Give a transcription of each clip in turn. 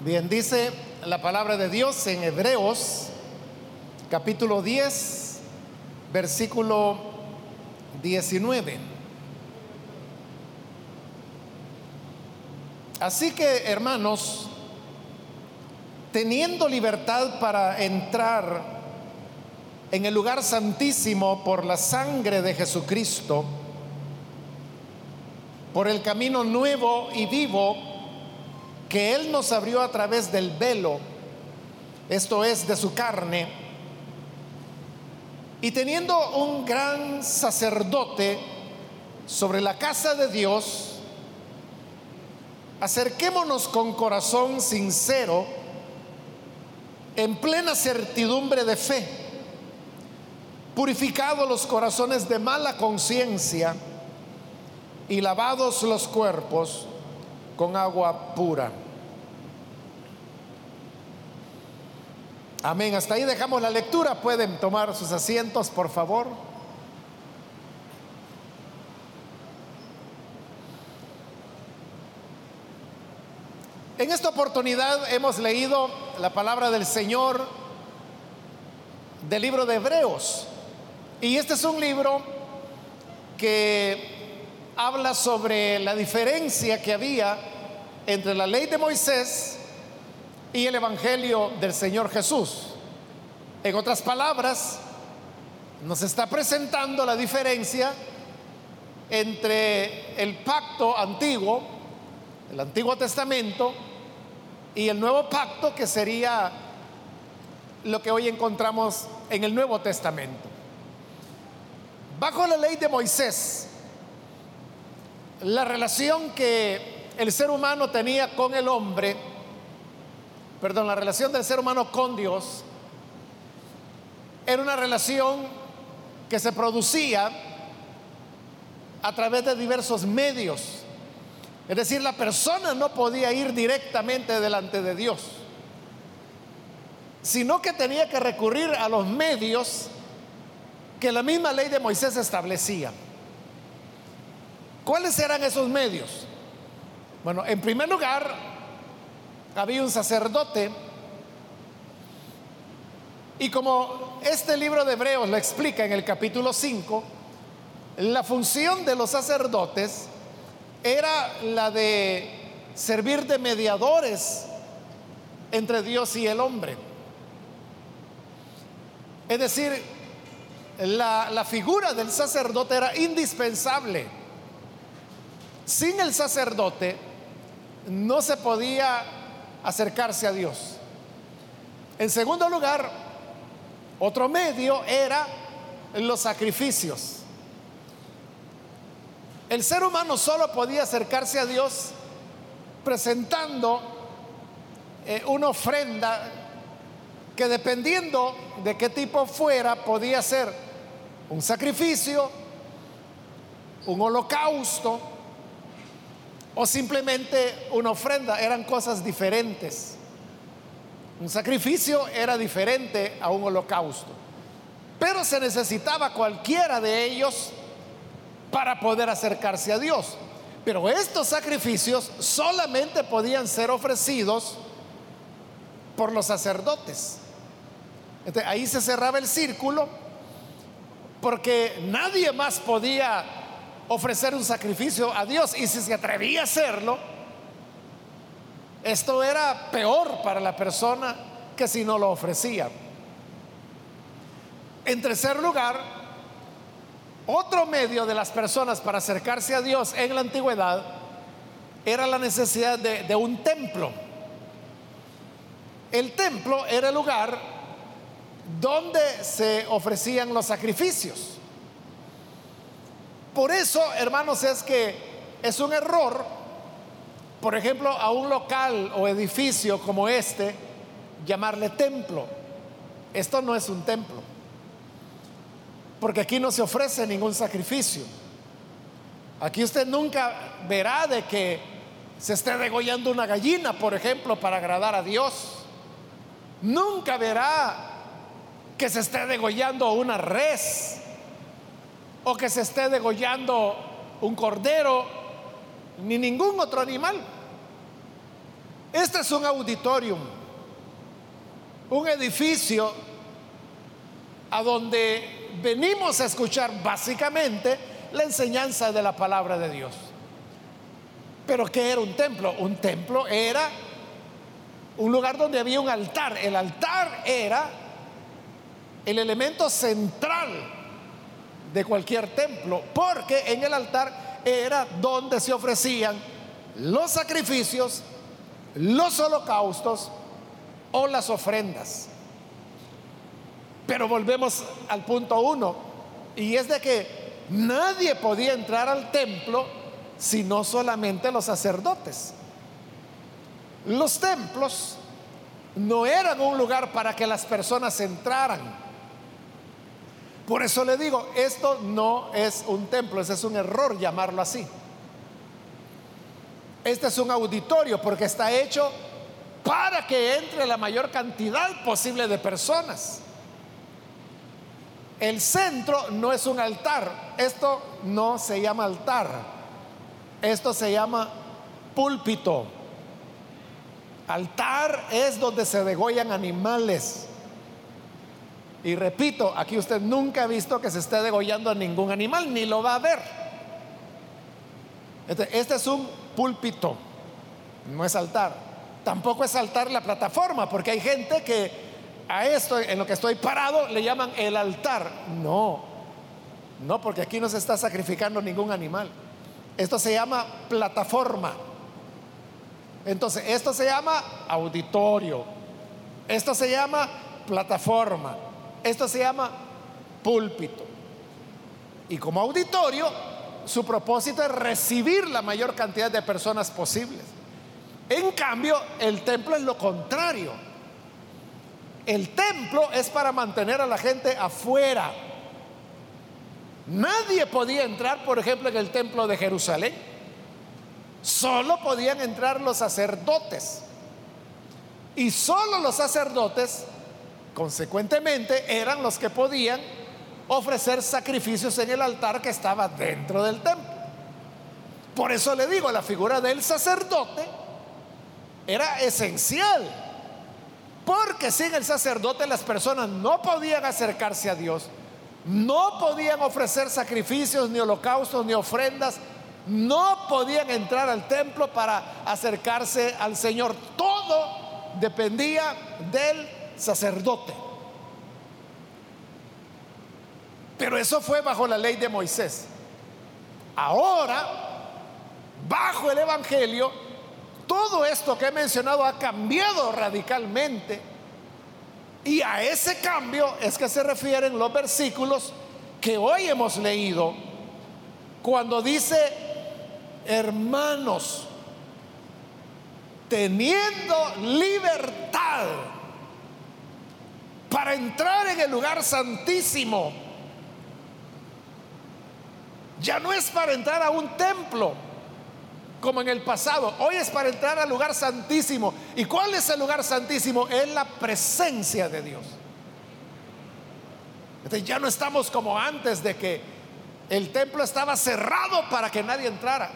Bien, dice la palabra de Dios en Hebreos capítulo 10, versículo 19. Así que, hermanos, teniendo libertad para entrar en el lugar santísimo por la sangre de Jesucristo, por el camino nuevo y vivo que Él nos abrió a través del velo, esto es, de su carne, y teniendo un gran sacerdote sobre la casa de Dios, acerquémonos con corazón sincero, en plena certidumbre de fe, purificados los corazones de mala conciencia y lavados los cuerpos con agua pura. Amén. Hasta ahí dejamos la lectura. Pueden tomar sus asientos, por favor. En esta oportunidad hemos leído la palabra del Señor del libro de Hebreos. Y este es un libro que habla sobre la diferencia que había entre la ley de Moisés y el Evangelio del Señor Jesús. En otras palabras, nos está presentando la diferencia entre el pacto antiguo, el Antiguo Testamento, y el nuevo pacto que sería lo que hoy encontramos en el Nuevo Testamento. Bajo la ley de Moisés, la relación que el ser humano tenía con el hombre, perdón, la relación del ser humano con Dios, era una relación que se producía a través de diversos medios. Es decir, la persona no podía ir directamente delante de Dios, sino que tenía que recurrir a los medios que la misma ley de Moisés establecía. ¿Cuáles eran esos medios? Bueno, en primer lugar, había un sacerdote y como este libro de Hebreos lo explica en el capítulo 5, la función de los sacerdotes era la de servir de mediadores entre Dios y el hombre. Es decir, la, figura del sacerdote era indispensable sin el sacerdote no se podía acercarse a Dios. En segundo lugar, otro medio era los sacrificios. El ser humano solo podía acercarse a Dios presentando eh, una ofrenda que dependiendo de qué tipo fuera, podía ser un sacrificio, un holocausto, o simplemente una ofrenda, eran cosas diferentes. Un sacrificio era diferente a un holocausto, pero se necesitaba cualquiera de ellos para poder acercarse a Dios. Pero estos sacrificios solamente podían ser ofrecidos por los sacerdotes. ahí se cerraba el círculo porque nadie más podía ofrecer un sacrificio a Dios. Y si se atrevía a hacerlo, esto era peor para la persona que si no lo ofrecía. En tercer lugar, otro medio de las personas para acercarse a Dios en la antigüedad era la necesidad de, de un templo. El templo era el lugar donde se ofrecían los sacrificios. Por eso, hermanos, es que es un error, por ejemplo, a un local o edificio como este, llamarle templo. Esto no es un templo, porque aquí no se ofrece ningún sacrificio. Aquí usted nunca verá de que se esté degollando una gallina, por ejemplo, para agradar a Dios. Nunca verá que se esté degollando una res o que se esté degollando un cordero, ni ningún otro animal. Este es un auditorium, un edificio a donde venimos a escuchar básicamente la enseñanza de la palabra de Dios. Pero ¿qué era un templo? Un templo era un lugar donde había un altar. El altar era el elemento central de cualquier templo, porque en el altar era donde se ofrecían los sacrificios, los holocaustos o las ofrendas. Pero volvemos al punto uno, y es de que nadie podía entrar al templo sino solamente los sacerdotes. Los templos no eran un lugar para que las personas entraran. Por eso le digo, esto no es un templo, ese es un error llamarlo así. Este es un auditorio porque está hecho para que entre la mayor cantidad posible de personas. El centro no es un altar, esto no se llama altar, esto se llama púlpito. Altar es donde se degollan animales. Y repito, aquí usted nunca ha visto que se esté degollando a ningún animal, ni lo va a ver. Este, este, es un púlpito, no es altar. Tampoco es altar la plataforma, porque hay gente que a esto, en lo que estoy parado, le llaman el altar. No, no, porque aquí no se está sacrificando ningún animal. Esto se llama plataforma. Entonces, esto se llama auditorio. Esto se llama plataforma. Esto se llama púlpito. Y como auditorio, su propósito es recibir la mayor cantidad de personas posibles. En cambio, el templo es lo contrario. El templo es para mantener a la gente afuera. Nadie podía entrar, por ejemplo, en el templo de Jerusalén. Solo podían entrar los sacerdotes. Y solo los sacerdotes, consecuentemente, eran los que podían ofrecer sacrificios en el altar que estaba dentro del templo. Por eso le digo, la figura del sacerdote era esencial. Porque sin el sacerdote las personas no podían acercarse a Dios, no podían ofrecer sacrificios, ni holocaustos, ni ofrendas, no podían entrar al templo para acercarse al Señor. Todo dependía del sacerdote. Pero eso fue bajo la ley de Moisés. Ahora, bajo el Evangelio, todo esto que he mencionado ha cambiado radicalmente. Y a ese cambio es que se refieren los versículos que hoy hemos leído cuando dice, hermanos, teniendo libertad para entrar en el lugar santísimo, ya no es para entrar a un templo como en el pasado. Hoy es para entrar al lugar santísimo. ¿Y cuál es el lugar santísimo? Es la presencia de Dios. Ya no estamos como antes de que el templo estaba cerrado para que nadie entrara.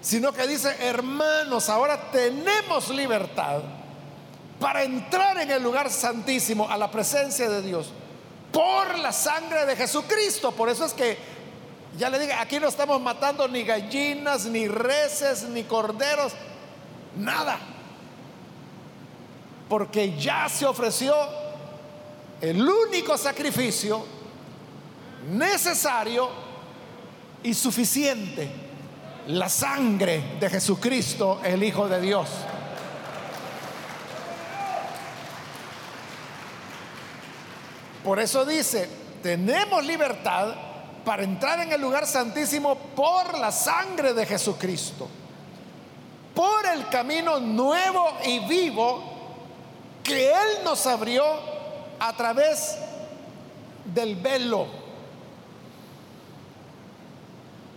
Sino que dice, hermanos, ahora tenemos libertad para entrar en el lugar santísimo, a la presencia de Dios por la sangre de Jesucristo. Por eso es que, ya le digo, aquí no estamos matando ni gallinas, ni reses, ni corderos, nada. Porque ya se ofreció el único sacrificio necesario y suficiente, la sangre de Jesucristo, el Hijo de Dios. Por eso dice, tenemos libertad para entrar en el lugar santísimo por la sangre de Jesucristo, por el camino nuevo y vivo que Él nos abrió a través del velo.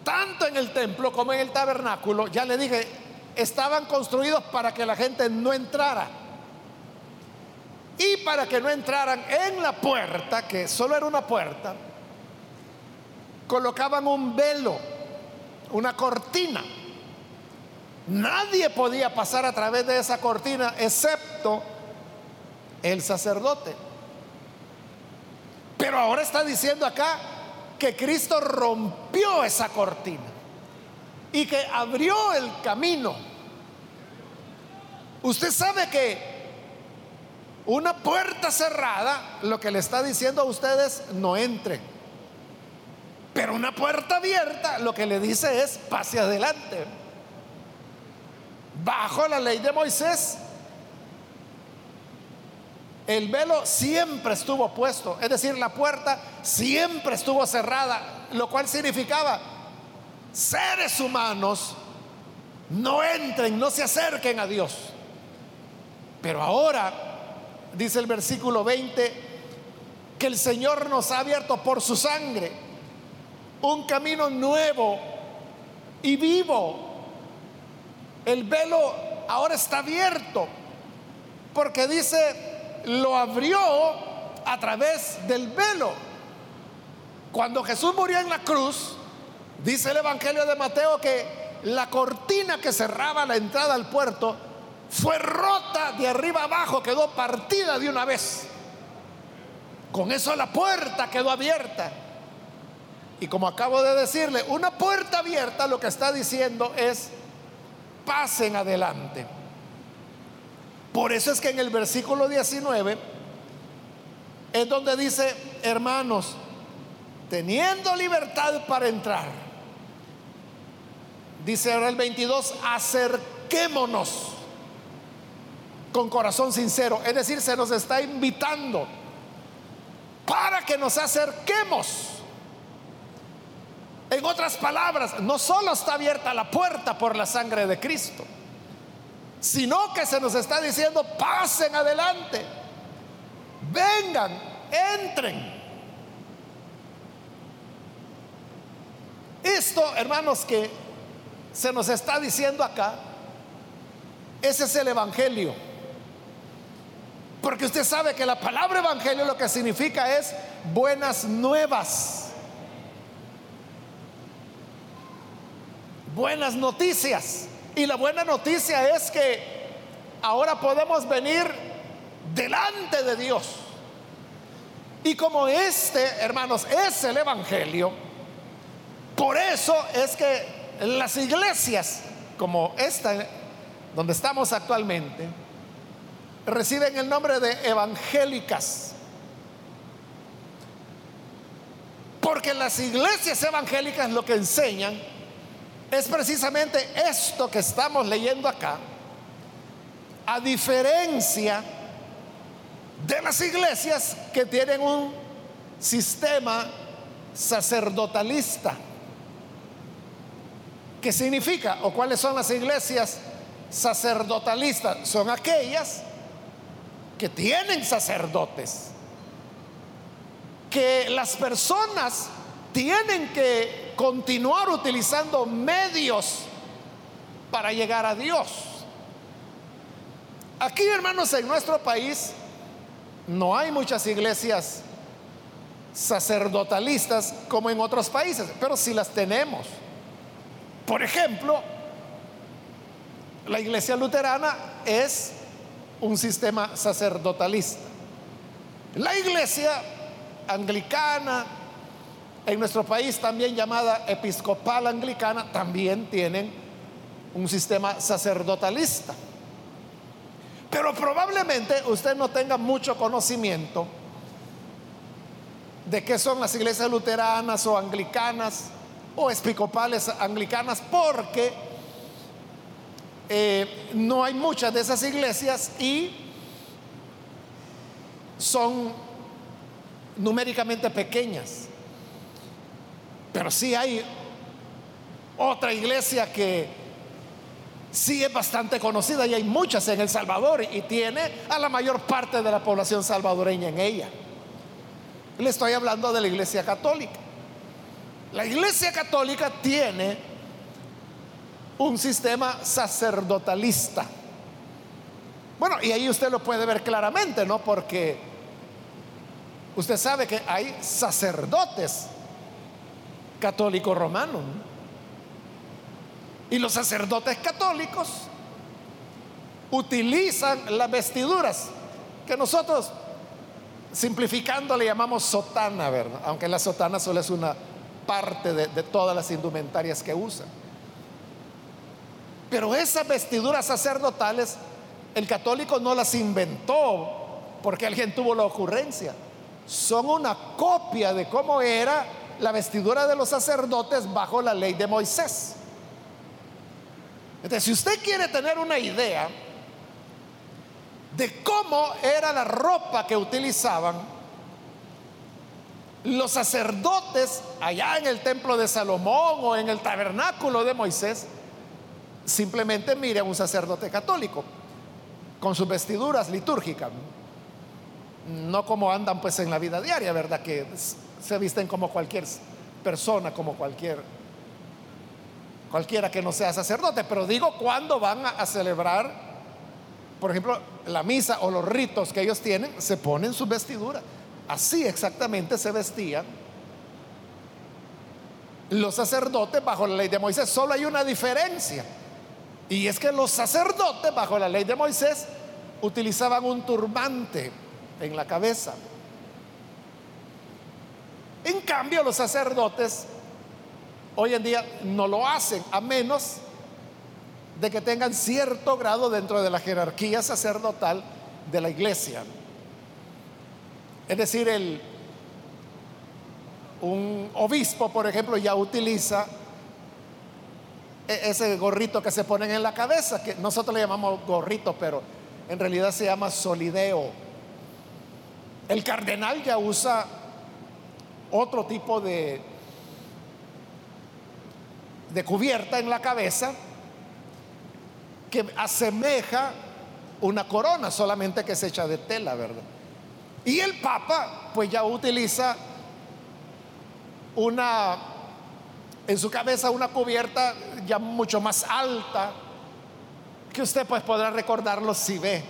Tanto en el templo como en el tabernáculo, ya le dije, estaban construidos para que la gente no entrara. Y para que no entraran en la puerta, que solo era una puerta, colocaban un velo, una cortina. Nadie podía pasar a través de esa cortina excepto el sacerdote. Pero ahora está diciendo acá que Cristo rompió esa cortina y que abrió el camino. Usted sabe que una puerta cerrada, lo que le está diciendo a ustedes, no entre. Pero una puerta abierta, lo que le dice es, pase adelante. Bajo la ley de Moisés, el velo siempre estuvo puesto, es decir, la puerta siempre estuvo cerrada, lo cual significaba, seres humanos no entren, no se acerquen a Dios. Pero ahora, dice el versículo 20, que el Señor nos ha abierto por su sangre un camino nuevo y vivo el velo ahora está abierto porque dice, lo abrió a través del velo. Cuando Jesús murió en la cruz, dice el Evangelio de Mateo que la cortina que cerraba la entrada al puerto fue rota de arriba abajo, quedó partida de una vez. Con eso la puerta quedó abierta. Y como acabo de decirle, una puerta abierta lo que está diciendo es pasen adelante. Por eso es que en el versículo 19 es donde dice, hermanos, teniendo libertad para entrar, dice ahora el 22, acerquémonos con corazón sincero. Es decir, se nos está invitando para que nos acerquemos. En otras palabras, no solo está abierta la puerta por la sangre de Cristo, sino que se nos está diciendo, pasen adelante, vengan, entren. Esto, hermanos, que se nos está diciendo acá, ese es el Evangelio. Porque usted sabe que la palabra Evangelio lo que significa es buenas nuevas. buenas noticias. Y la buena noticia es que ahora podemos venir delante de Dios. Y como este, hermanos, es el Evangelio, por eso es que las iglesias como esta, donde estamos actualmente, reciben el nombre de evangélicas. Porque las iglesias evangélicas lo que enseñan es precisamente esto que estamos leyendo acá, a diferencia de las iglesias que tienen un sistema sacerdotalista. ¿Qué significa? ¿O cuáles son las iglesias sacerdotalistas? Son aquellas que tienen sacerdotes, que las personas tienen que continuar utilizando medios para llegar a Dios. Aquí, hermanos, en nuestro país no hay muchas iglesias sacerdotalistas como en otros países, pero sí las tenemos. Por ejemplo, la iglesia luterana es un sistema sacerdotalista. La iglesia anglicana, en nuestro país también llamada episcopal anglicana, también tienen un sistema sacerdotalista. Pero probablemente usted no tenga mucho conocimiento de qué son las iglesias luteranas o anglicanas o episcopales anglicanas, porque eh, no hay muchas de esas iglesias y son numéricamente pequeñas. Pero sí hay otra iglesia que sí es bastante conocida y hay muchas en El Salvador y tiene a la mayor parte de la población salvadoreña en ella. Le estoy hablando de la iglesia católica. La iglesia católica tiene un sistema sacerdotalista. Bueno, y ahí usted lo puede ver claramente, ¿no? Porque usted sabe que hay sacerdotes católico romano. Y los sacerdotes católicos utilizan las vestiduras que nosotros simplificando le llamamos sotana, ¿verdad? Aunque la sotana solo es una parte de, de todas las indumentarias que usan. Pero esas vestiduras sacerdotales, el católico no las inventó porque alguien tuvo la ocurrencia. Son una copia de cómo era la vestidura de los sacerdotes bajo la ley de Moisés. Entonces, si usted quiere tener una idea de cómo era la ropa que utilizaban los sacerdotes allá en el templo de Salomón o en el tabernáculo de Moisés, simplemente mire a un sacerdote católico con sus vestiduras litúrgicas, no como andan pues en la vida diaria, ¿verdad? Que se visten como cualquier persona, como cualquier cualquiera que no sea sacerdote, pero digo cuando van a, celebrar, por ejemplo, la misa o los ritos que ellos tienen, se ponen sus vestiduras. Así exactamente se vestían los sacerdotes bajo la ley de Moisés. Solo hay una diferencia. Y es que los sacerdotes bajo la ley de Moisés utilizaban un turbante en la cabeza. En cambio, los sacerdotes hoy en día no lo hacen, a menos de que tengan cierto grado dentro de la jerarquía sacerdotal de la iglesia. Es decir, el, un obispo, por ejemplo, ya utiliza ese gorrito que se ponen en la cabeza, que nosotros le llamamos gorrito, pero en realidad se llama solideo. El cardenal ya usa otro tipo de, de cubierta en la cabeza que asemeja una corona, solamente que se echa de tela, ¿verdad? Y el Papa, pues ya utiliza una, en su cabeza una cubierta ya mucho más alta, que usted pues podrá recordarlo si ve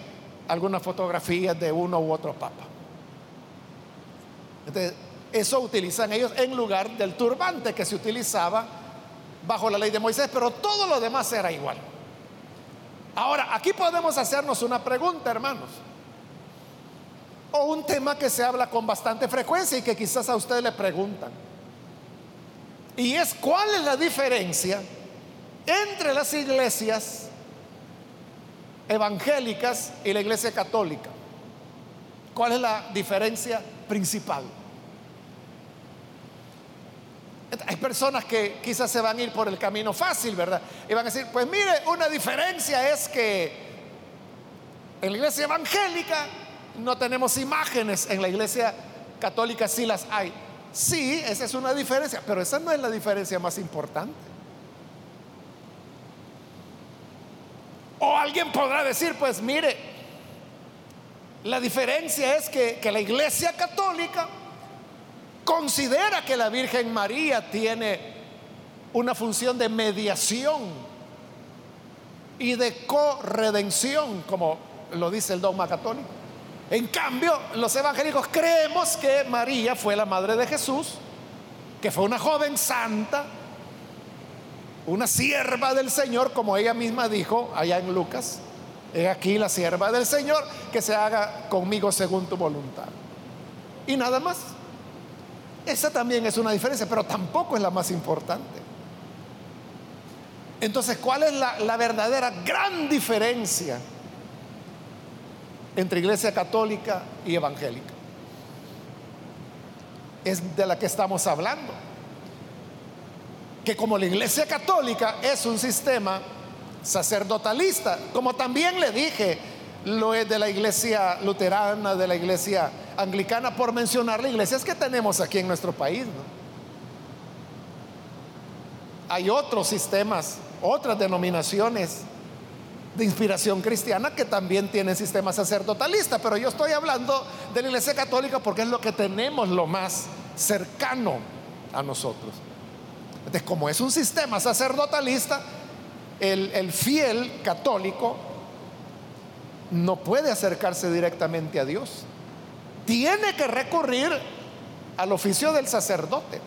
alguna fotografía de uno u otro Papa. Entonces, eso utilizan ellos en lugar del turbante que se utilizaba bajo la ley de Moisés, pero todo lo demás era igual. Ahora, aquí podemos hacernos una pregunta, hermanos. O un tema que se habla con bastante frecuencia y que quizás a usted le preguntan. Y es cuál es la diferencia entre las iglesias evangélicas y la iglesia católica. ¿Cuál es la diferencia principal? Hay personas que quizás se van a ir por el camino fácil, ¿verdad? Y van a decir, pues mire, una diferencia es que en la iglesia evangélica no tenemos imágenes, en la iglesia católica sí las hay. Sí, esa es una diferencia, pero esa no es la diferencia más importante. O alguien podrá decir, pues mire, la diferencia es que, que la iglesia católica considera que la Virgen María tiene una función de mediación y de corredención, como lo dice el dogma católico. En cambio, los evangélicos creemos que María fue la madre de Jesús, que fue una joven santa, una sierva del Señor, como ella misma dijo allá en Lucas. He aquí la sierva del Señor, que se haga conmigo según tu voluntad. Y nada más. Esa también es una diferencia, pero tampoco es la más importante. Entonces, ¿cuál es la, la verdadera gran diferencia entre iglesia católica y evangélica? Es de la que estamos hablando. Que como la iglesia católica es un sistema sacerdotalista, como también le dije, lo es de la iglesia luterana, de la iglesia anglicana, por mencionar las iglesias que tenemos aquí en nuestro país. Hay otros sistemas, otras denominaciones de inspiración cristiana que también tienen sistema sacerdotalista, pero yo estoy hablando de la iglesia católica porque es lo que tenemos lo más cercano a nosotros. Entonces, como es un sistema sacerdotalista, el, el fiel católico no puede acercarse directamente a Dios. Tiene que recurrir al oficio del sacerdote.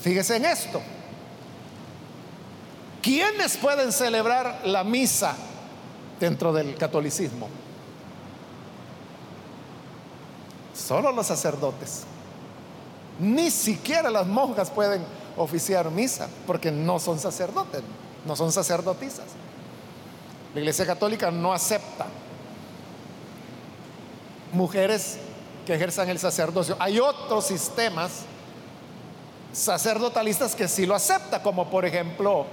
Fíjese en esto. ¿Quiénes pueden celebrar la misa dentro del catolicismo? Solo los sacerdotes. Ni siquiera las monjas pueden oficiar misa porque no son sacerdotes, no son sacerdotisas. La Iglesia Católica no acepta mujeres que ejerzan el sacerdocio. Hay otros sistemas sacerdotalistas que sí lo acepta, como por ejemplo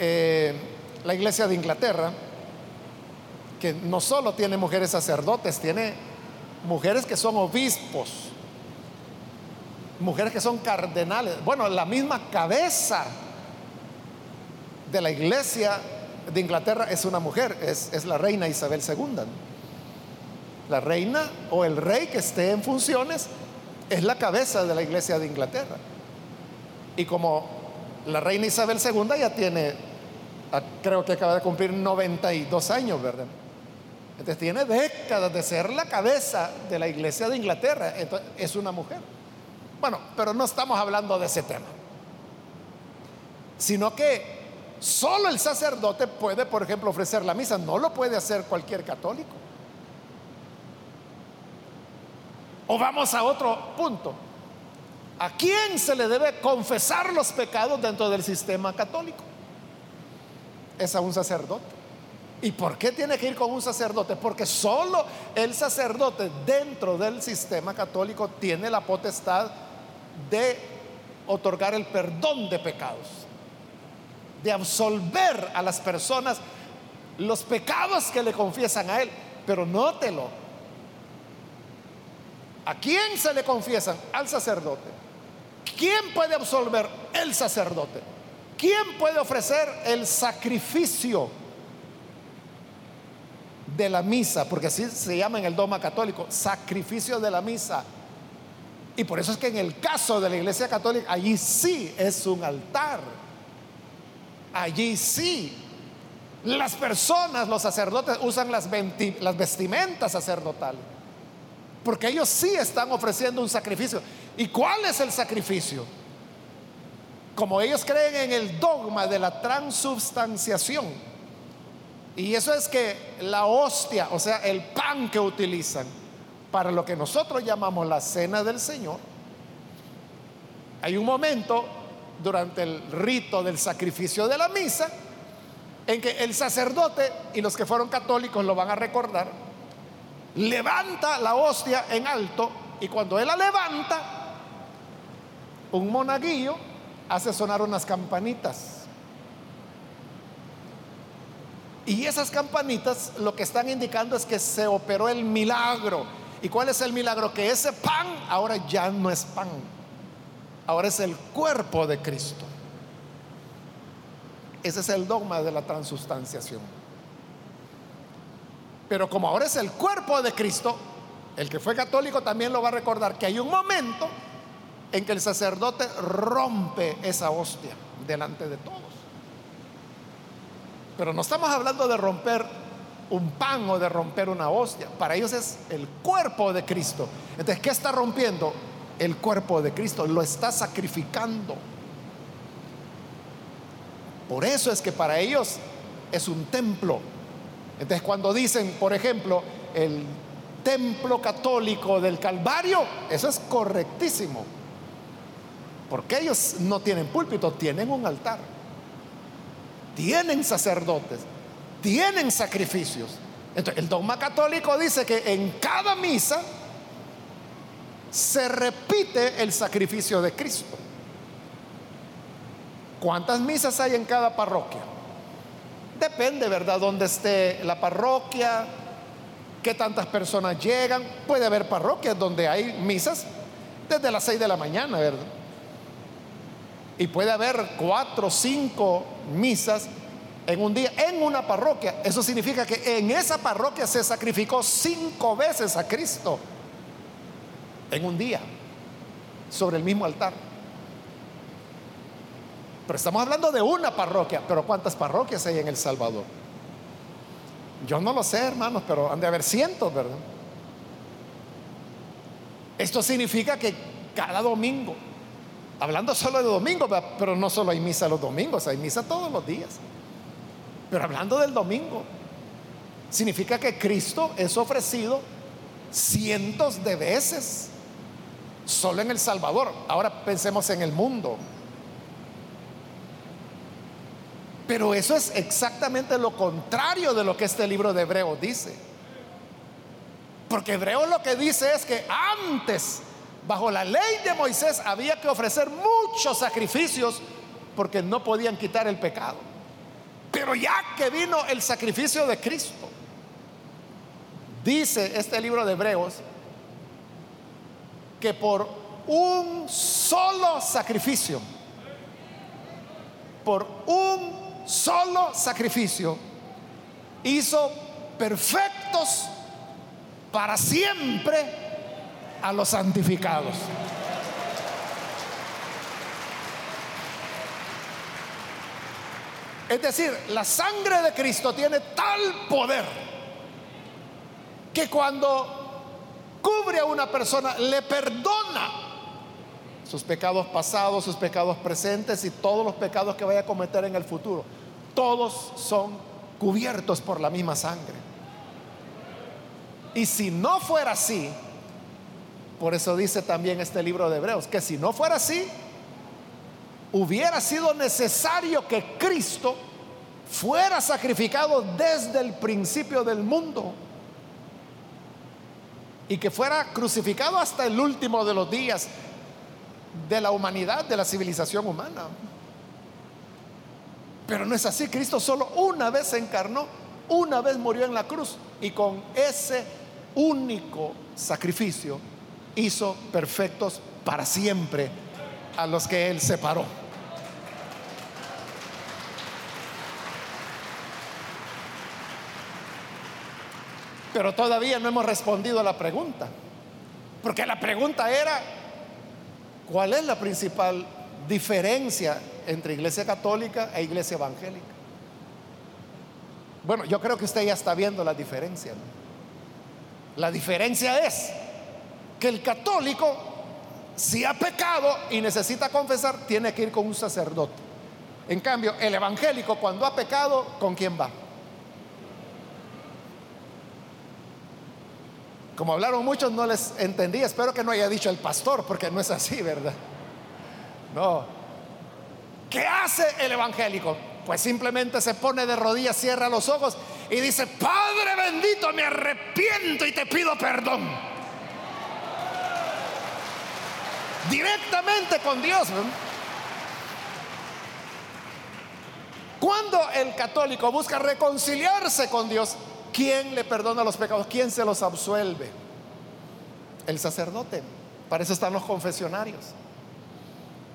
eh, la Iglesia de Inglaterra, que no solo tiene mujeres sacerdotes, tiene mujeres que son obispos, mujeres que son cardenales. Bueno, la misma cabeza de la Iglesia de Inglaterra es una mujer, es, la reina Isabel II. La reina o el rey que esté en funciones es la cabeza de la iglesia de Inglaterra. Y como la reina Isabel II ya tiene, creo que acaba de cumplir 92 años, ¿verdad? Entonces tiene décadas de ser la cabeza de la iglesia de Inglaterra. Entonces es una mujer. Bueno, pero no estamos hablando de ese tema. Sino que solo el sacerdote puede, por ejemplo, ofrecer la misa. No lo puede hacer cualquier católico. O vamos a otro punto. ¿A quién se le debe confesar los pecados dentro del sistema católico? Es a un sacerdote. ¿Y por qué tiene que ir con un sacerdote? Porque solo el sacerdote dentro del sistema católico tiene la potestad de otorgar el perdón de pecados, de absolver a las personas los pecados que le confiesan a él. Pero nótelo, ¿A quién se le confiesan? Al sacerdote. ¿Quién puede absolver? El sacerdote. ¿Quién puede ofrecer el sacrificio de la misa? Porque así se llama en el dogma católico, sacrificio de la misa. Y por eso es que en el caso de la iglesia católica, allí sí es un altar. Allí sí. Las personas, los sacerdotes, usan las, las vestimentas sacerdotales. Porque ellos sí están ofreciendo un sacrificio. ¿Y cuál es el sacrificio? Como ellos creen en el dogma de la transubstanciación. Y eso es que la hostia, o sea, el pan que utilizan para lo que nosotros llamamos la cena del Señor, hay un momento durante el rito del sacrificio de la misa en que el sacerdote y los que fueron católicos lo van a recordar levanta la hostia en alto y cuando él la levanta, un monaguillo hace sonar unas campanitas. Y esas campanitas lo que están indicando es que se operó el milagro. ¿Y cuál es el milagro? Que ese pan ahora ya no es pan. Ahora es el cuerpo de Cristo. Ese es el dogma de la transustanciación. Pero como ahora es el cuerpo de Cristo, el que fue católico también lo va a recordar que hay un momento en que el sacerdote rompe esa hostia delante de todos. Pero no estamos hablando de romper un pan o de romper una hostia. Para ellos es el cuerpo de Cristo. Entonces, ¿qué está rompiendo? El cuerpo de Cristo. Lo está sacrificando. Por eso es que para ellos es un templo entonces cuando dicen, por ejemplo, el templo católico del Calvario, eso es correctísimo. Porque ellos no tienen púlpito, tienen un altar. Tienen sacerdotes, tienen sacrificios. Entonces, el dogma católico dice que en cada misa se repite el sacrificio de Cristo. ¿Cuántas misas hay en cada parroquia? Depende, ¿verdad?, dónde esté la parroquia, qué tantas personas llegan. Puede haber parroquias donde hay misas desde las 6 de la mañana, ¿verdad? Y puede haber cuatro cinco misas en un día en una parroquia. Eso significa que en esa parroquia se sacrificó cinco veces a Cristo en un día sobre el mismo altar. Pero estamos hablando de una parroquia. Pero ¿cuántas parroquias hay en El Salvador? Yo no lo sé, hermanos, pero han de haber cientos, ¿verdad? Esto significa que cada domingo Hablando solo de domingo, pero no solo hay misa los domingos, hay misa todos los días. Pero hablando del domingo, significa que Cristo es ofrecido cientos de veces solo en El Salvador. Ahora pensemos en el mundo. Pero eso es exactamente lo contrario de lo que este libro de Hebreos dice. Porque Hebreos lo que dice es que antes bajo la ley de Moisés había que ofrecer muchos sacrificios porque no podían quitar el pecado. Pero ya que vino el sacrificio de Cristo, dice este libro de Hebreos que por un solo sacrificio, por un solo sacrificio, hizo perfectos para siempre a los santificados. Es decir, la sangre de Cristo tiene tal poder que cuando cubre a una persona, le perdona sus pecados pasados, sus pecados presentes y todos los pecados que vaya a cometer en el futuro. Todos son cubiertos por la misma sangre. Y si no fuera así, por eso dice también este libro de Hebreos, que si no fuera así, hubiera sido necesario que Cristo fuera sacrificado desde el principio del mundo y que fuera crucificado hasta el último de los días de la humanidad, de la civilización humana. Pero no es así, Cristo solo una vez se encarnó, una vez murió en la cruz y con ese único sacrificio hizo perfectos para siempre a los que Él separó. Pero todavía no hemos respondido a la pregunta. Porque la pregunta era, ¿cuál es la principal diferencia entre iglesia católica e iglesia evangélica? Bueno, yo creo que usted ya está viendo la diferencia. La diferencia es que el católico, si ha pecado y necesita confesar, tiene que ir con un sacerdote. En cambio, el evangélico, cuando ha pecado, ¿con quién va? Como hablaron muchos, no les entendí. Espero que no haya dicho el pastor, porque no es así, ¿verdad? No. ¿Qué hace el evangélico? Pues simplemente se pone de rodillas, cierra los ojos y dice, Padre bendito, me arrepiento y te pido perdón directamente con Dios. Cuando el católico busca reconciliarse con Dios, ¿quién le perdona los pecados? ¿Quién se los absuelve? El sacerdote. Para eso están los confesionarios.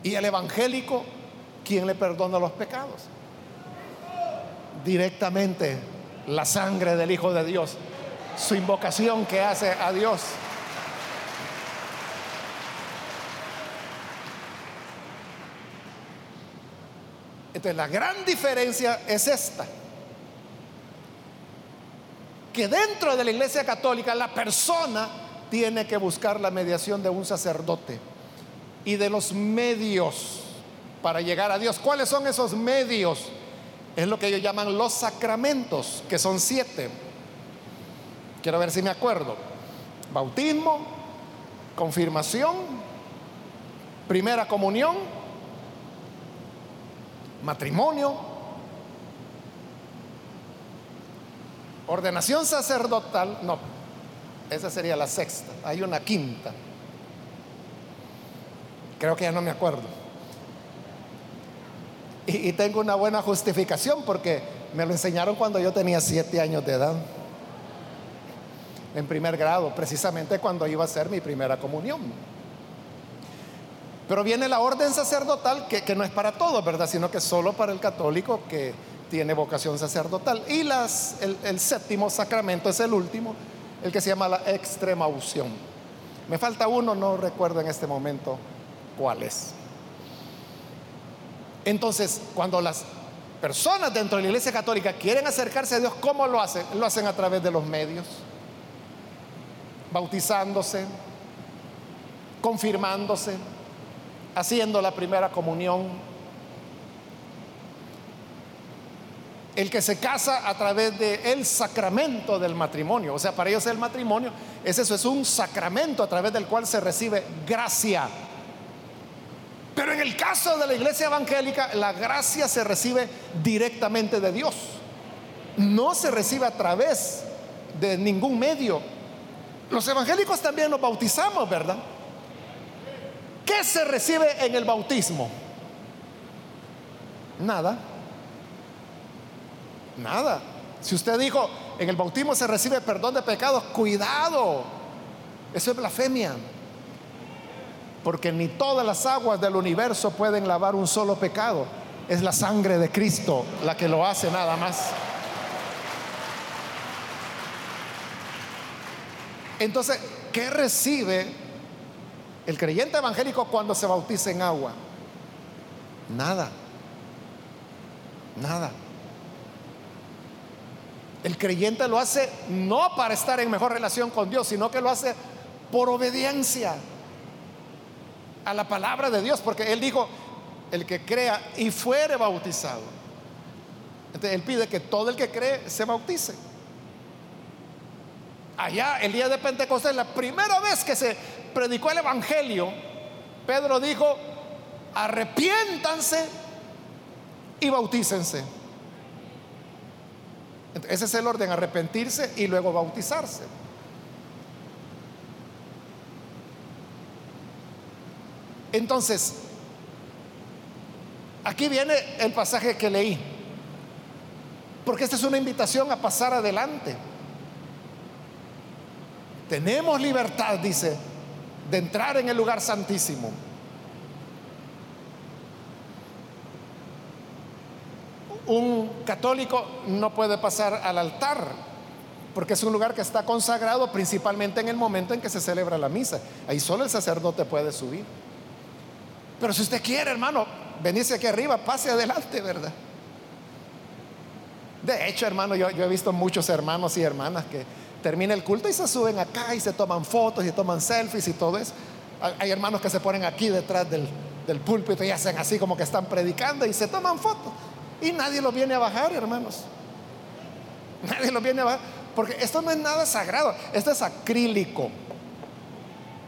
Y el evangélico, ¿quién le perdona los pecados? Directamente la sangre del Hijo de Dios, su invocación que hace a Dios. Entonces la gran diferencia es esta. Que dentro de la iglesia católica la persona tiene que buscar la mediación de un sacerdote y de los medios para llegar a Dios. ¿Cuáles son esos medios? Es lo que ellos llaman los sacramentos, que son siete. Quiero ver si me acuerdo. Bautismo, confirmación, primera comunión, matrimonio, ordenación sacerdotal, no, esa sería la sexta, hay una quinta, creo que ya no me acuerdo. Y, tengo una buena justificación porque me lo enseñaron cuando yo tenía siete años de edad, en primer grado, precisamente cuando iba a ser mi primera comunión. Pero viene la orden sacerdotal, que, no es para todos, ¿verdad? Sino que solo para el católico que tiene vocación sacerdotal. Y el, séptimo sacramento es el último, el que se llama la extrema unción. Me falta uno, no recuerdo en este momento cuál es. Entonces, cuando las personas dentro de la iglesia católica quieren acercarse a Dios, ¿cómo lo hacen? Lo hacen a través de los medios, bautizándose, confirmándose, haciendo la primera comunión, el que se casa a través del el sacramento del matrimonio. O sea, para ellos el matrimonio es eso, es un sacramento a través del cual se recibe gracia. Pero en el caso de la iglesia evangélica, la gracia se recibe directamente de Dios. No se recibe a través de ningún medio. Los evangélicos también nos bautizamos, ¿verdad? ¿Qué se recibe en el bautismo? Nada. Nada. Si usted dijo, en el bautismo se recibe perdón de pecados, cuidado. Eso es blasfemia. Porque ni todas las aguas del universo pueden lavar un solo pecado. Es la sangre de Cristo la que lo hace nada más. Entonces, ¿qué recibe el creyente evangélico cuando se bautiza en agua? Nada. Nada. El creyente lo hace no para estar en mejor relación con Dios, sino que lo hace por obediencia a la palabra de Dios, porque Él dijo, el que crea y fuere bautizado. Entonces Él pide que todo el que cree se bautice. Allá, el día de Pentecostés, la primera vez que se predicó el Evangelio, Pedro dijo, arrepiéntanse y bautícense. Ese es el orden, arrepentirse y luego bautizarse. Entonces, aquí viene el pasaje que leí, porque esta es una invitación a pasar adelante. Tenemos libertad, dice, de entrar en el lugar santísimo. Un católico no puede pasar al altar porque es un lugar que está consagrado principalmente en el momento en que se celebra la misa. Ahí solo el sacerdote puede subir. Pero si usted quiere, hermano, venirse aquí arriba, pase adelante, ¿verdad? De hecho, hermano, yo, he visto muchos hermanos y hermanas que termina el culto y se suben acá y se toman fotos y toman selfies y todo eso. Hay hermanos que se ponen aquí detrás del, del púlpito y hacen así como que están predicando y se toman fotos. Y nadie lo viene a bajar, hermanos. Nadie lo viene a bajar. Porque esto no es nada sagrado. Esto es acrílico.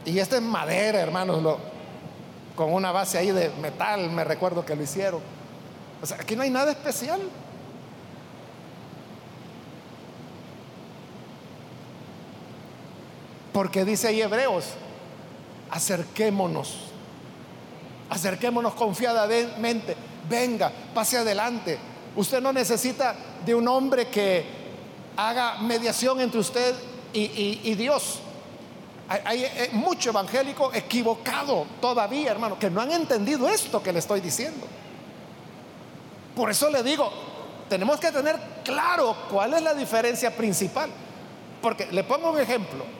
Y esto es madera, hermanos. Con una base ahí de metal, me recuerdo que lo hicieron. O sea, aquí no hay nada especial. Porque dice ahí Hebreos, acerquémonos, acerquémonos confiadamente venga, pase adelante. Usted no necesita de un hombre que haga mediación entre usted y, Dios. Hay, hay, mucho evangélico equivocado todavía, hermano, que no han entendido esto que le estoy diciendo. Por eso le digo, tenemos que tener claro cuál es la diferencia principal. Porque le pongo un ejemplo.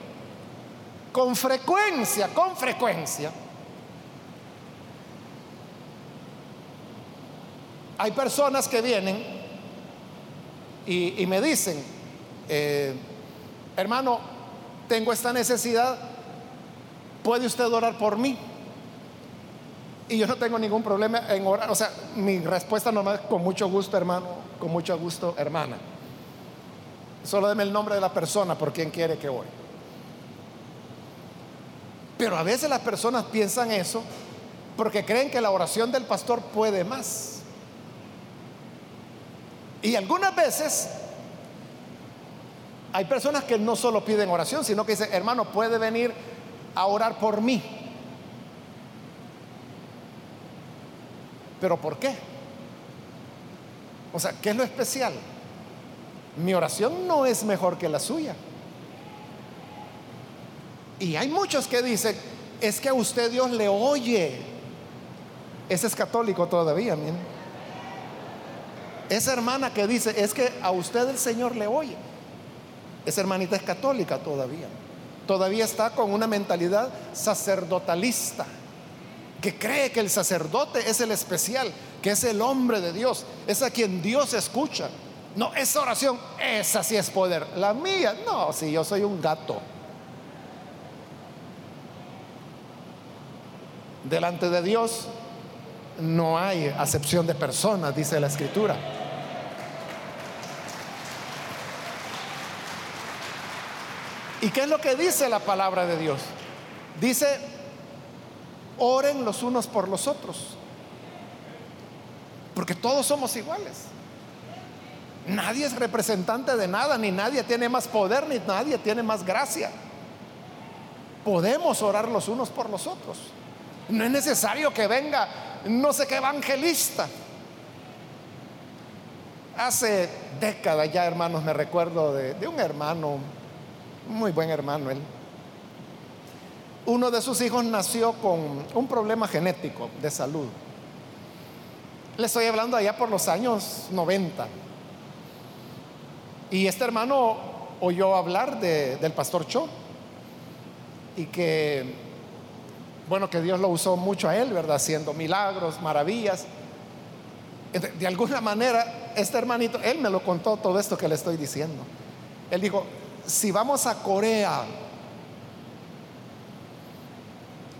Con frecuencia, con frecuencia, hay personas que vienen y, me dicen, eh, hermano, tengo esta necesidad, ¿puede usted orar por mí? Y yo no tengo ningún problema en orar. O sea, mi respuesta nomás con mucho gusto, hermano, con mucho gusto, hermana. Solo deme el nombre de la persona por quien quiere que ore. Pero a veces las personas piensan eso porque creen que la oración del pastor puede más. Y algunas veces hay personas que no solo piden oración, sino que dicen, hermano, puede venir a orar por mí. ¿Pero por qué? O sea, ¿qué es lo especial? Mi oración no es mejor que la suya. Y hay muchos que dicen, es que a usted Dios le oye. Ese es católico todavía, miren. Esa hermana que dice, es que a usted el Señor le oye. Esa hermanita es católica todavía. Todavía está con una mentalidad sacerdotalista, que cree que el sacerdote es el especial, que es el hombre de Dios, es a quien Dios escucha. No, esa oración, esa sí es poder. La mía, no, si yo soy un gato. Delante de Dios no hay acepción de personas, dice la escritura. ¿Y qué es lo que dice la palabra de Dios? Dice, oren los unos por los otros. Porque todos somos iguales. Nadie es representante de nada, ni nadie tiene más poder, ni nadie tiene más gracia. Podemos orar los unos por los otros. No es necesario que venga no sé qué evangelista. Hace décadas ya, hermanos, me recuerdo de, un hermano, muy buen hermano él. Uno de sus hijos nació con un problema genético de salud. Le estoy hablando allá por los años 90. Y este hermano oyó hablar del pastor Cho y que, bueno, que Dios lo usó mucho a él, ¿verdad? Haciendo milagros, maravillas. De, alguna manera, este hermanito, él me lo contó todo esto que le estoy diciendo. Él dijo, si vamos a Corea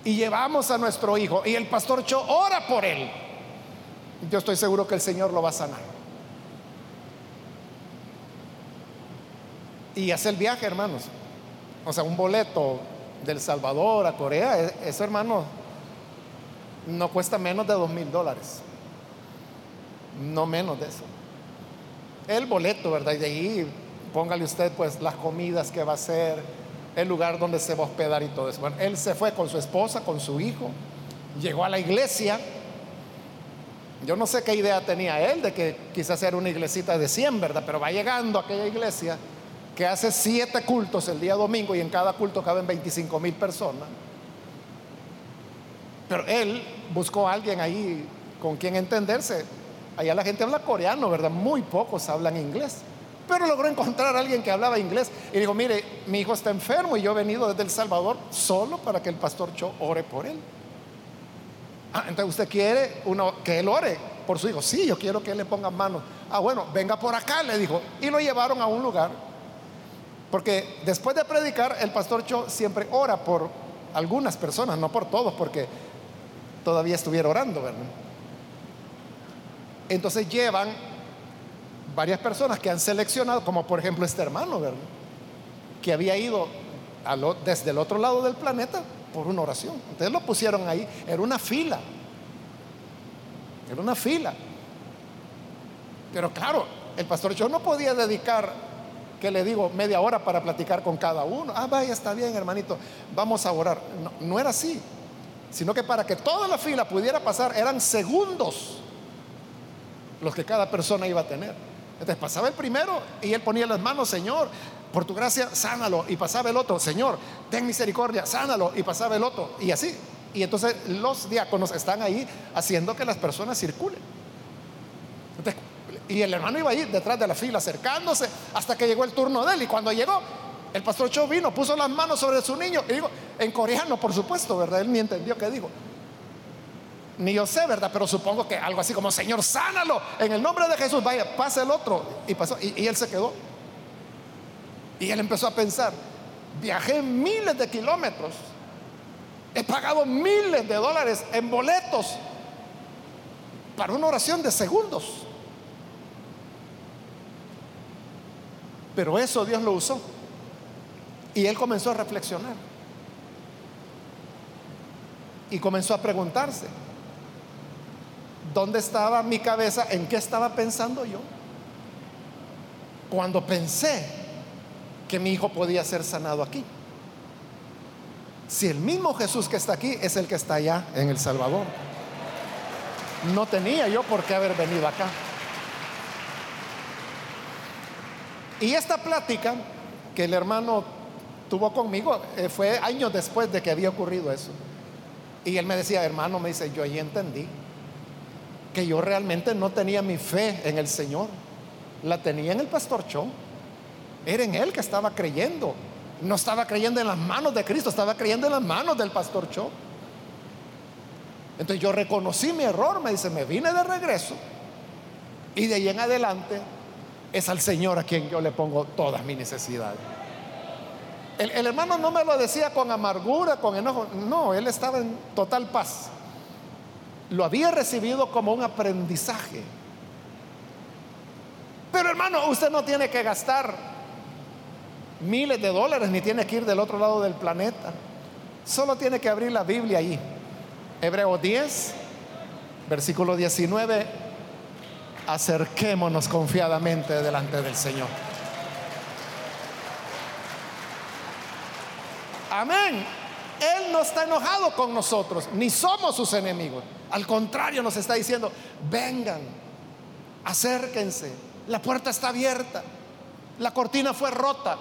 y llevamos a nuestro hijo y el pastor Cho ora por él, yo estoy seguro que el Señor lo va a sanar. Y hace el viaje, hermanos. O sea, un boleto del Salvador a Corea, e-, eso hermano no cuesta menos de dos mil dólares. No menos de eso. El boleto, ¿verdad? Y de ahí póngale usted pues las comidas que va a hacer, el lugar donde se va a hospedar y todo eso. Bueno, él se fue con su esposa, con su hijo, llegó a la iglesia. Yo no sé qué idea tenía él de que quizás era una iglesita de 100, ¿verdad? Pero va llegando a aquella iglesia que hace siete cultos el día domingo y en cada culto caben 25 mil personas. Pero él buscó a alguien ahí con quien entenderse. Allá la gente habla coreano, ¿verdad? Muy pocos hablan inglés. Pero logró encontrar a alguien que hablaba inglés y dijo, mire, mi hijo está enfermo y yo he venido desde El Salvador solo para que el pastor Cho ore por él. Ah, entonces usted quiere que él ore por su hijo. Sí, yo quiero que él le ponga manos. Ah, bueno, venga por acá, le dijo. Y lo llevaron a un lugar porque después de predicar, el pastor Cho siempre ora por algunas personas, no por todos, porque todavía estuviera orando, ¿verdad? Entonces llevan varias personas que han seleccionado, como por ejemplo este hermano, ¿verdad? Que había ido desde el otro lado del planeta por una oración. Entonces lo pusieron ahí, era una fila. Era una fila. Pero claro, el pastor Cho no podía dedicar que le digo media hora para platicar con cada uno. Ah, vaya, está bien, hermanito, vamos a orar. No, era así, sino que para que toda la fila pudiera pasar eran segundos los que cada persona iba a tener. Entonces pasaba el primero y él ponía las manos, Señor, por tu gracia, sánalo. Y pasaba el otro, Señor, ten misericordia, sánalo. Y pasaba el otro. Y así. Y entonces los diáconos están ahí haciendo que las personas circulen. Entonces, y el hermano iba ahí detrás de la fila, acercándose hasta que llegó el turno de él. Y cuando llegó, el pastor Cho vino, puso las manos sobre su niño. Y digo, en coreano, por supuesto, ¿verdad? Él ni entendió qué dijo. Ni yo sé, ¿verdad? Pero supongo que algo así como, Señor, sánalo. En el nombre de Jesús, vaya, pasa el otro. Y pasó. Y, y él se quedó. Y él empezó a pensar, viajé miles de kilómetros. He pagado miles de dólares en boletos para una oración de segundos. Pero eso Dios lo usó. Y él comenzó a reflexionar. Y comenzó a preguntarse, ¿dónde estaba mi cabeza? ¿En qué estaba pensando yo? Cuando pensé que mi hijo podía ser sanado aquí. Si el mismo Jesús que está aquí es el que está allá en El Salvador. No tenía yo por qué haber venido acá. Y esta plática que el hermano tuvo conmigo eh, fue años después de que había ocurrido eso. Y él me decía, hermano, me dice, yo ahí entendí que yo realmente no tenía mi fe en el Señor, la tenía en el pastor Cho. Era en él que estaba creyendo. No estaba creyendo en las manos de Cristo, estaba creyendo en las manos del pastor Cho. Entonces yo reconocí mi error, me dice, me vine de regreso y de ahí en adelante es al Señor a quien yo le pongo todas mis necesidades. El, hermano no me lo decía con amargura, con enojo, no, él estaba en total paz. lo había recibido como un aprendizaje. Pero hermano, usted no tiene que gastar miles de dólares ni tiene que ir del otro lado del planeta. Solo tiene que abrir la Biblia ahí. Hebreo 10, versículo 19. Acerquémonos confiadamente delante del Señor. Amén. Él no está enojado con nosotros, ni somos sus enemigos. Al contrario, nos está diciendo, vengan, acérquense, la puerta está abierta, la cortina fue rota,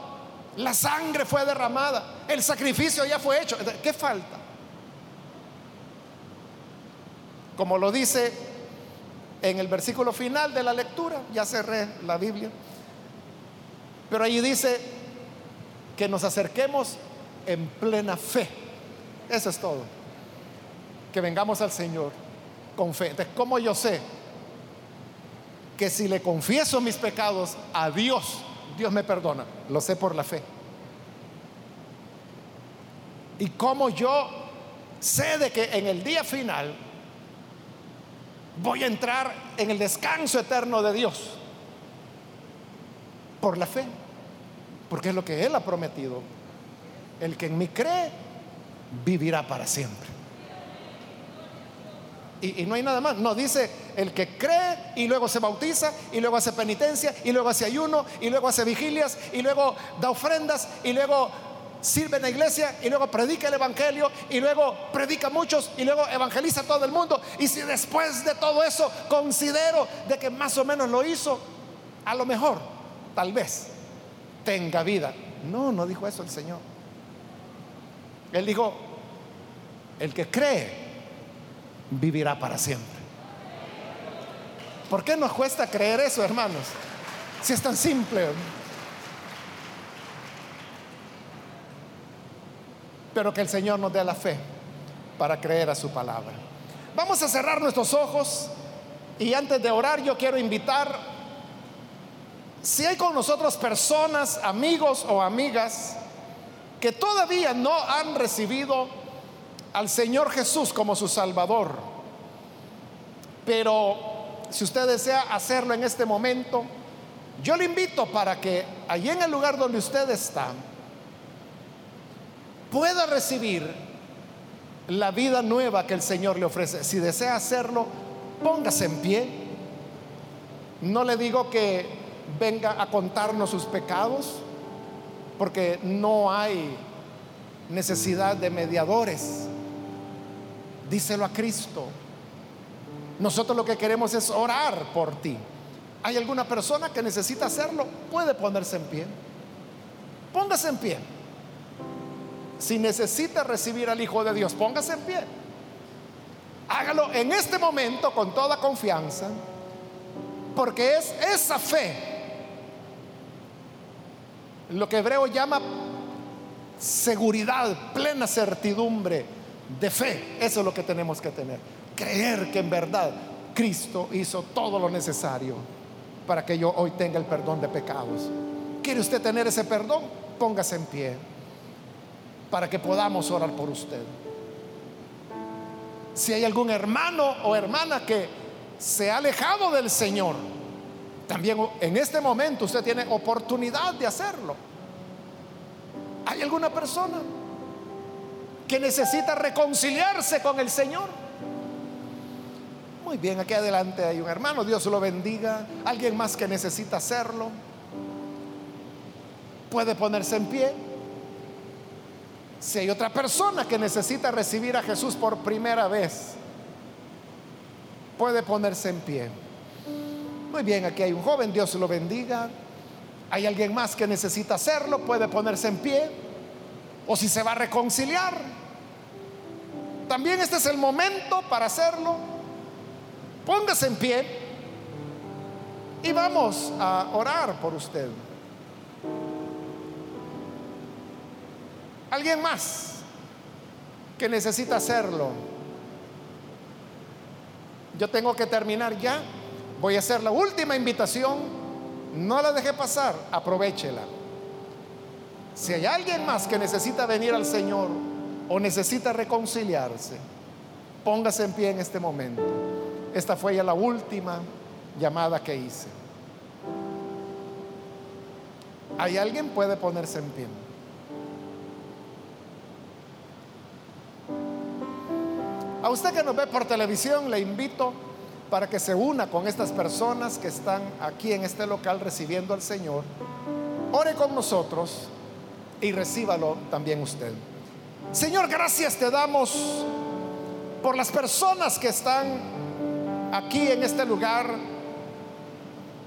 la sangre fue derramada, el sacrificio ya fue hecho. ¿Qué falta? Como lo dice en el versículo final de la lectura, ya cerré la Biblia, pero allí dice que nos acerquemos en plena fe. Eso es todo. Que vengamos al Señor con fe. Entonces, ¿cómo yo sé que si le confieso mis pecados a Dios, Dios me perdona? Lo sé por la fe. Y cómo yo sé de que en el día final voy a entrar en el descanso eterno de Dios. Por la fe. Porque es lo que Él ha prometido. El que en mí cree, vivirá para siempre. Y, no hay nada más. No, dice el que cree y luego se bautiza y luego hace penitencia y luego hace ayuno y luego hace vigilias y luego da ofrendas y luego sirve en la iglesia y luego predica el evangelio y luego predica muchos y luego evangeliza a todo el mundo. Y si después de todo eso considero de que más o menos lo hizo, a lo mejor, tal vez, tenga vida. No, no dijo eso el Señor. Él dijo, el que cree vivirá para siempre. ¿Por qué nos cuesta creer eso, hermanos? Si es tan simple. Pero que el Señor nos dé la fe para creer a su palabra. Vamos a cerrar nuestros ojos y antes de orar yo quiero invitar, si hay con nosotros personas, amigos o amigas, que todavía no han recibido al Señor Jesús como su Salvador. Pero si usted desea hacerlo en este momento, yo le invito para que allí en el lugar donde usted está pueda recibir la vida nueva que el Señor le ofrece. Si desea hacerlo, póngase en pie. No le digo que venga a contarnos sus pecados porque no hay necesidad de mediadores. Díselo a Cristo. Nosotros lo que queremos es orar por ti. ¿Hay alguna persona que necesita hacerlo? Puede ponerse en pie. Póngase en pie. Si necesita recibir al Hijo de Dios, póngase en pie. Hágalo en este momento con toda confianza, porque es esa fe lo que Hebreo llama seguridad, plena certidumbre de fe. Eso es lo que tenemos que tener. Creer que en verdad Cristo hizo todo lo necesario para que yo hoy tenga el perdón de pecados. ¿Quiere usted tener ese perdón? Póngase en pie para que podamos orar por usted. Si hay algún hermano o hermana que se ha alejado del Señor, también en este momento usted tiene oportunidad de hacerlo. ¿Hay alguna persona que necesita reconciliarse con el Señor? Muy bien, aquí adelante hay un hermano, Dios lo bendiga. Alguien más que necesita hacerlo. Puede ponerse en pie. Si hay otra persona que necesita recibir a Jesús por primera vez, puede ponerse en pie. Muy bien, aquí hay un joven, Dios lo bendiga. Hay alguien más que necesita hacerlo, puede ponerse en pie. O si se va a reconciliar. También este es el momento para hacerlo. Póngase en pie y vamos a orar por usted. ¿Alguien más que necesita hacerlo? Yo tengo que terminar ya. Voy a hacer la última invitación. No la deje pasar, aprovechela. Si hay alguien más que necesita venir al Señor o necesita reconciliarse, Póngase en pie en este momento. Esta fue ya la última llamada que hice. ¿Hay alguien puede ponerse en pie? A usted que nos ve por televisión, le invito para que se una con estas personas que están aquí en este local recibiendo al Señor. Ore con nosotros y recíbalo también usted. Señor, gracias te damos por las personas que están aquí en este lugar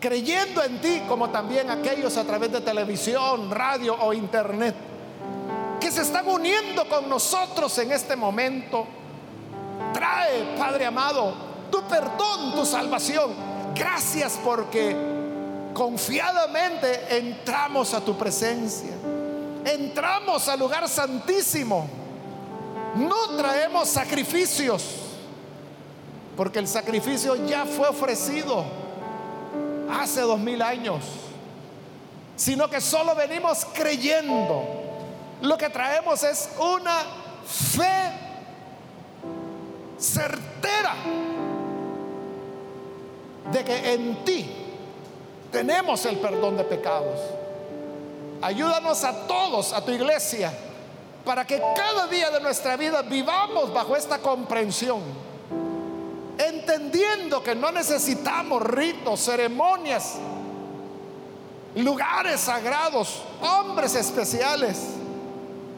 creyendo en ti, como también aquellos a través de televisión, radio o internet, que se están uniendo con nosotros en este momento. Trae, Padre amado, tu perdón, tu salvación. Gracias porque confiadamente entramos a tu presencia. Entramos al lugar santísimo. No traemos sacrificios, porque el sacrificio ya fue ofrecido hace dos mil años, sino que solo venimos creyendo. Lo que traemos es una fe certera de que en ti tenemos el perdón de pecados. Ayúdanos a todos, a tu iglesia, para que cada día de nuestra vida vivamos bajo esta comprensión entendiendo que no necesitamos ritos, ceremonias, lugares sagrados, hombres especiales,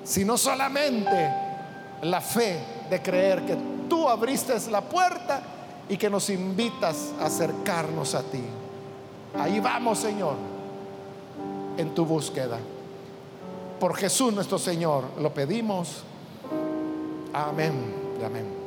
sino solamente la fe de creer que tú abriste la puerta y que nos invitas a acercarnos a ti. Ahí vamos, Señor, en tu búsqueda. Por Jesús nuestro Señor lo pedimos. Amén amén.